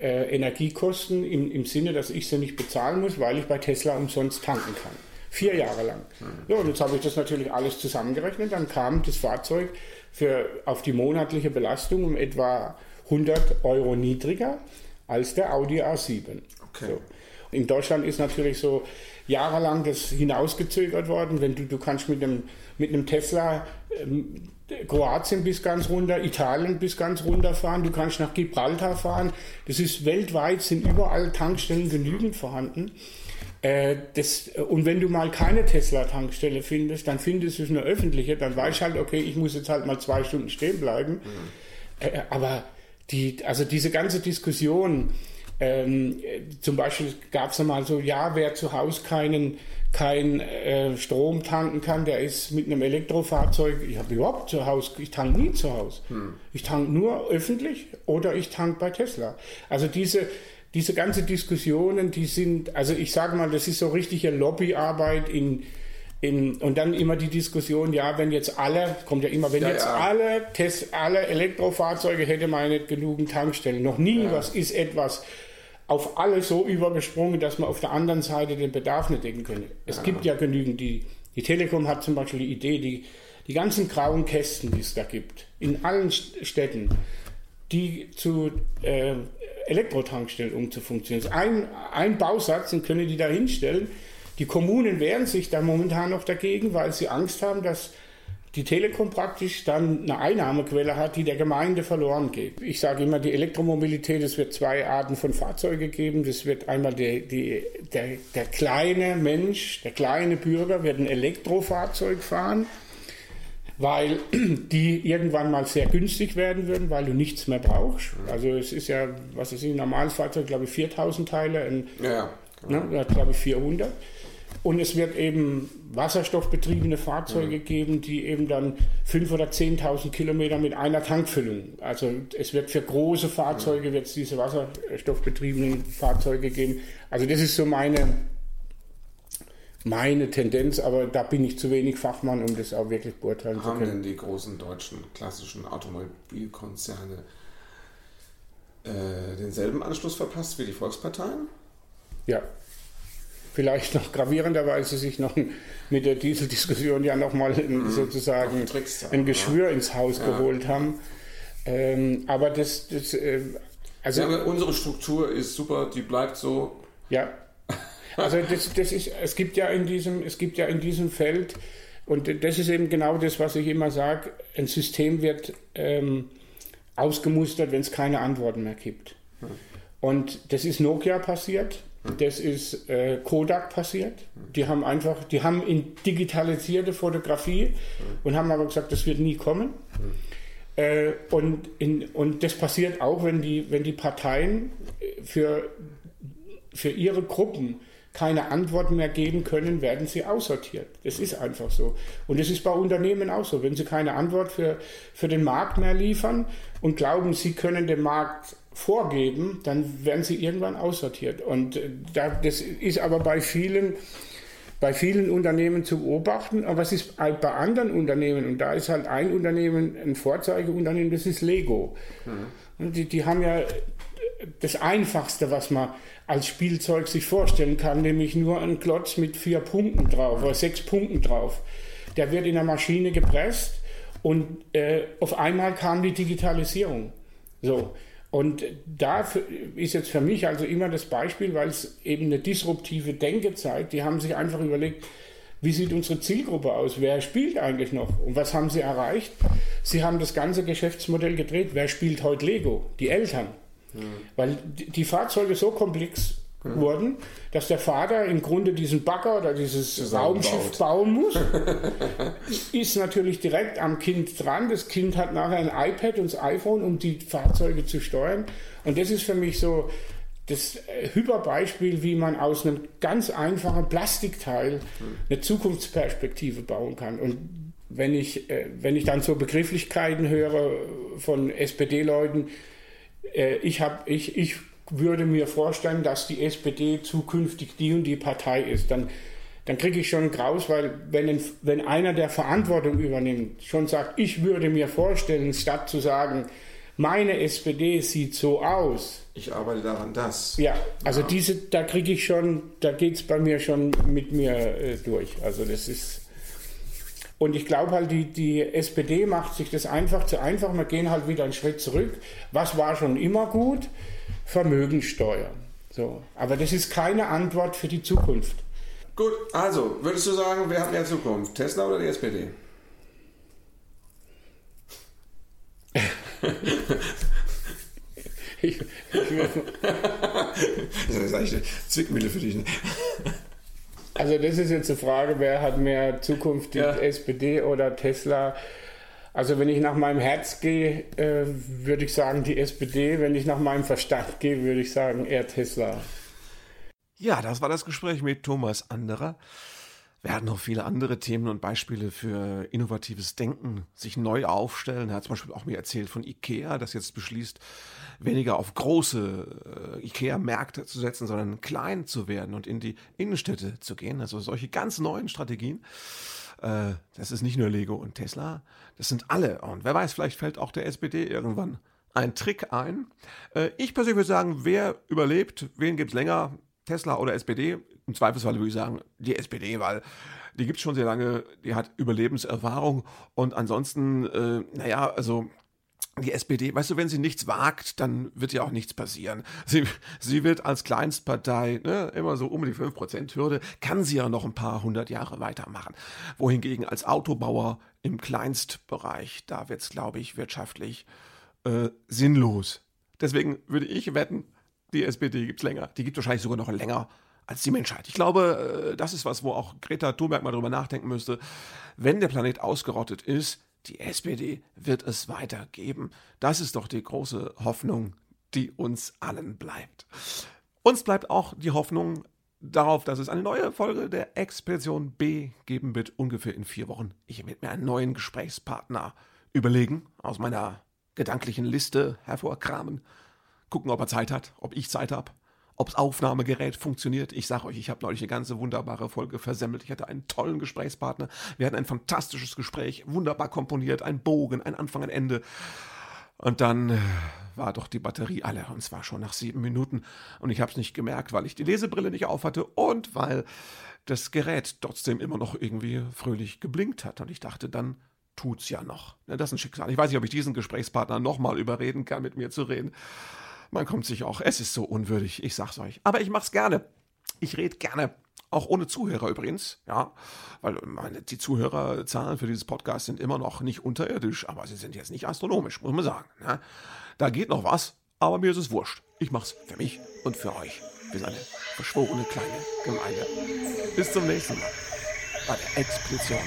äh, Energiekosten im, im Sinne, dass ich sie nicht bezahlen muss, weil ich bei Tesla umsonst tanken kann. Vier Jahre lang. Ja, und jetzt habe ich das natürlich alles zusammengerechnet. Dann kam das Fahrzeug für, auf die monatliche Belastung um etwa 100 Euro niedriger als der Audi A7. Okay. So. In Deutschland ist natürlich so, jahrelang das hinausgezögert worden. Wenn du, du kannst mit einem, mit einem Tesla ähm, Kroatien bis ganz runter, Italien bis ganz runter fahren, du kannst nach Gibraltar fahren. Das ist weltweit, sind überall Tankstellen genügend vorhanden. Äh, das, und wenn du mal keine Tesla-Tankstelle findest, dann findest du eine öffentliche, dann weißt halt, okay, ich muss jetzt halt mal zwei Stunden stehen bleiben. Mhm. Äh, aber die, also diese ganze Diskussion, ähm, zum Beispiel gab es mal so, ja, wer zu Hause keinen kein äh, Strom tanken kann, der ist mit einem Elektrofahrzeug. Ich habe überhaupt zu Hause, ich tanke nie zu Hause. Hm. Ich tanke nur öffentlich oder ich tanke bei Tesla. Also diese, diese ganze Diskussionen, die sind, also ich sage mal, das ist so richtige Lobbyarbeit in, in, und dann immer die Diskussion, ja, wenn jetzt alle, kommt ja immer, wenn ja, jetzt ja. alle Test, alle Elektrofahrzeuge hätte man nicht genügend Tankstellen. Noch nie ja. was ist etwas auf alle so übergesprungen, dass man auf der anderen Seite den Bedarf nicht decken könnte. Es ja. gibt ja genügend, die, die Telekom hat zum Beispiel die Idee, die, die ganzen grauen Kästen, die es da gibt, in allen Städten, die zu äh, Elektrotankstellen umzufunktionieren. Ein, ein Bausatz, den können die da hinstellen, Die Kommunen wehren sich da momentan noch dagegen, weil sie Angst haben, dass die Telekom praktisch dann eine Einnahmequelle hat, die der Gemeinde verloren geht. Ich sage immer, die Elektromobilität, es wird zwei Arten von Fahrzeugen geben. Das wird einmal die, die, der, der kleine Mensch, der kleine Bürger wird ein Elektrofahrzeug fahren weil [CLEARS THROAT] die irgendwann mal sehr günstig werden würden, weil du nichts mehr brauchst. Also es ist ja, was ist ein normales Fahrzeug, glaube ich, 4000 Teile, ein, ja, ja. Ne, glaube ich 400. Und es wird eben wasserstoffbetriebene Fahrzeuge mhm. geben, die eben dann 5.000 oder 10.000 Kilometer mit einer Tankfüllung. Also es wird für große Fahrzeuge wird es diese wasserstoffbetriebenen Fahrzeuge geben. Also das ist so meine, meine Tendenz, aber da bin ich zu wenig Fachmann, um das auch wirklich beurteilen Haben zu können. Haben denn die großen deutschen klassischen Automobilkonzerne äh, denselben Anschluss verpasst wie die Volksparteien? Ja vielleicht noch gravierenderweise sich noch mit der Dieseldiskussion ja nochmal mhm. sozusagen ein Geschwür ja. ins Haus ja. geholt haben. Ähm, aber das, das äh, also ja, unsere Struktur ist super, die bleibt so. Ja. Also das, das ist, es gibt ja in diesem, es gibt ja in diesem Feld, und das ist eben genau das, was ich immer sage, ein System wird ähm, ausgemustert, wenn es keine Antworten mehr gibt. Und das ist Nokia passiert. Das ist äh, Kodak passiert. Die haben einfach, die haben in digitalisierte Fotografie und haben aber gesagt, das wird nie kommen. Äh, und, in, und das passiert auch, wenn die, wenn die Parteien für, für ihre Gruppen keine Antworten mehr geben können, werden sie aussortiert. Das ist einfach so. Und es ist bei Unternehmen auch so. Wenn sie keine Antwort für, für den Markt mehr liefern und glauben, sie können dem Markt vorgeben, dann werden sie irgendwann aussortiert. Und äh, da, das ist aber bei vielen, bei vielen Unternehmen zu beobachten, aber es ist halt bei anderen Unternehmen, und da ist halt ein Unternehmen, ein Vorzeigeunternehmen, das ist Lego. Mhm. Die, die haben ja das Einfachste, was man als Spielzeug sich vorstellen kann, nämlich nur ein Klotz mit vier Punkten drauf oder sechs Punkten drauf. Der wird in der Maschine gepresst und äh, auf einmal kam die Digitalisierung. So. Und da ist jetzt für mich also immer das Beispiel, weil es eben eine disruptive Denke zeigt. Die haben sich einfach überlegt, wie sieht unsere Zielgruppe aus? Wer spielt eigentlich noch? Und was haben sie erreicht? Sie haben das ganze Geschäftsmodell gedreht. Wer spielt heute Lego? Die Eltern. Mhm. Weil die Fahrzeuge so komplex mhm. wurden, dass der Vater im Grunde diesen Bagger oder dieses Raumschiff bauen muss. [LAUGHS] ist natürlich direkt am Kind dran. Das Kind hat nachher ein iPad und das iPhone, um die Fahrzeuge zu steuern. Und das ist für mich so das äh, Hyperbeispiel, wie man aus einem ganz einfachen Plastikteil mhm. eine Zukunftsperspektive bauen kann. Und wenn ich, äh, wenn ich dann so Begrifflichkeiten höre von SPD-Leuten, äh, ich, hab, ich, ich würde mir vorstellen, dass die SPD zukünftig die und die Partei ist. Dann, dann kriege ich schon Graus, weil wenn, wenn einer, der Verantwortung übernimmt, schon sagt, ich würde mir vorstellen, statt zu sagen, meine SPD sieht so aus. Ich arbeite daran, das. Ja, also ja. diese, da kriege ich schon, da geht es bei mir schon mit mir äh, durch. Also das ist. Und ich glaube halt, die, die SPD macht sich das einfach zu einfach. Wir gehen halt wieder einen Schritt zurück. Was war schon immer gut? Vermögensteuer. So. Aber das ist keine Antwort für die Zukunft. Gut, also würdest du sagen, wer hat mehr Zukunft? Tesla oder die SPD? ich, [LAUGHS] das ist eigentlich eine Zwickmühle für dich. Ne? Also das ist jetzt eine Frage, wer hat mehr Zukunft, die ja. SPD oder Tesla? Also wenn ich nach meinem Herz gehe, äh, würde ich sagen die SPD. Wenn ich nach meinem Verstand gehe, würde ich sagen eher Tesla. Ja, das war das Gespräch mit Thomas Anderer. Wir hatten noch viele andere Themen und Beispiele für innovatives Denken, sich neu aufstellen. Er hat zum Beispiel auch mir erzählt von Ikea, das jetzt beschließt, weniger auf große äh, Ikea-Märkte zu setzen, sondern klein zu werden und in die Innenstädte zu gehen. Also solche ganz neuen Strategien. Äh, das ist nicht nur Lego und Tesla, das sind alle. Und wer weiß, vielleicht fällt auch der SPD irgendwann ein Trick ein. Äh, ich persönlich würde sagen, wer überlebt, wen gibt es länger? Tesla oder SPD? Im Zweifelsfall würde ich sagen, die SPD, weil die gibt es schon sehr lange, die hat Überlebenserfahrung und ansonsten, äh, naja, also die SPD, weißt du, wenn sie nichts wagt, dann wird ja auch nichts passieren. Sie, sie wird als Kleinstpartei ne, immer so um die 5%-Hürde, kann sie ja noch ein paar hundert Jahre weitermachen. Wohingegen als Autobauer im Kleinstbereich, da wird es, glaube ich, wirtschaftlich äh, sinnlos. Deswegen würde ich wetten, die SPD gibt es länger. Die gibt wahrscheinlich sogar noch länger als die Menschheit. Ich glaube, äh, das ist was, wo auch Greta Thunberg mal drüber nachdenken müsste. Wenn der Planet ausgerottet ist, die SPD wird es weitergeben. Das ist doch die große Hoffnung, die uns allen bleibt. Uns bleibt auch die Hoffnung darauf, dass es eine neue Folge der Expedition B geben wird, ungefähr in vier Wochen. Ich werde mir einen neuen Gesprächspartner überlegen, aus meiner gedanklichen Liste hervorkramen, gucken, ob er Zeit hat, ob ich Zeit habe ob das Aufnahmegerät funktioniert. Ich sage euch, ich habe neulich eine ganze wunderbare Folge versemmelt. Ich hatte einen tollen Gesprächspartner. Wir hatten ein fantastisches Gespräch, wunderbar komponiert, ein Bogen, ein Anfang, ein Ende. Und dann äh, war doch die Batterie alle, und zwar schon nach sieben Minuten. Und ich habe es nicht gemerkt, weil ich die Lesebrille nicht auf hatte und weil das Gerät trotzdem immer noch irgendwie fröhlich geblinkt hat. Und ich dachte, dann tut's ja noch. Das ist ein Schicksal. Ich weiß nicht, ob ich diesen Gesprächspartner nochmal überreden kann, mit mir zu reden. Man kommt sich auch, es ist so unwürdig, ich sag's euch. Aber ich mach's gerne. Ich rede gerne. Auch ohne Zuhörer übrigens, ja, weil meine, die Zuhörerzahlen für dieses Podcast sind immer noch nicht unterirdisch, aber sie sind jetzt nicht astronomisch, muss man sagen. Ne? Da geht noch was, aber mir ist es wurscht. Ich mach's für mich und für euch. Wir sind eine verschworene kleine Gemeinde. Bis zum nächsten Mal bei der Expedition.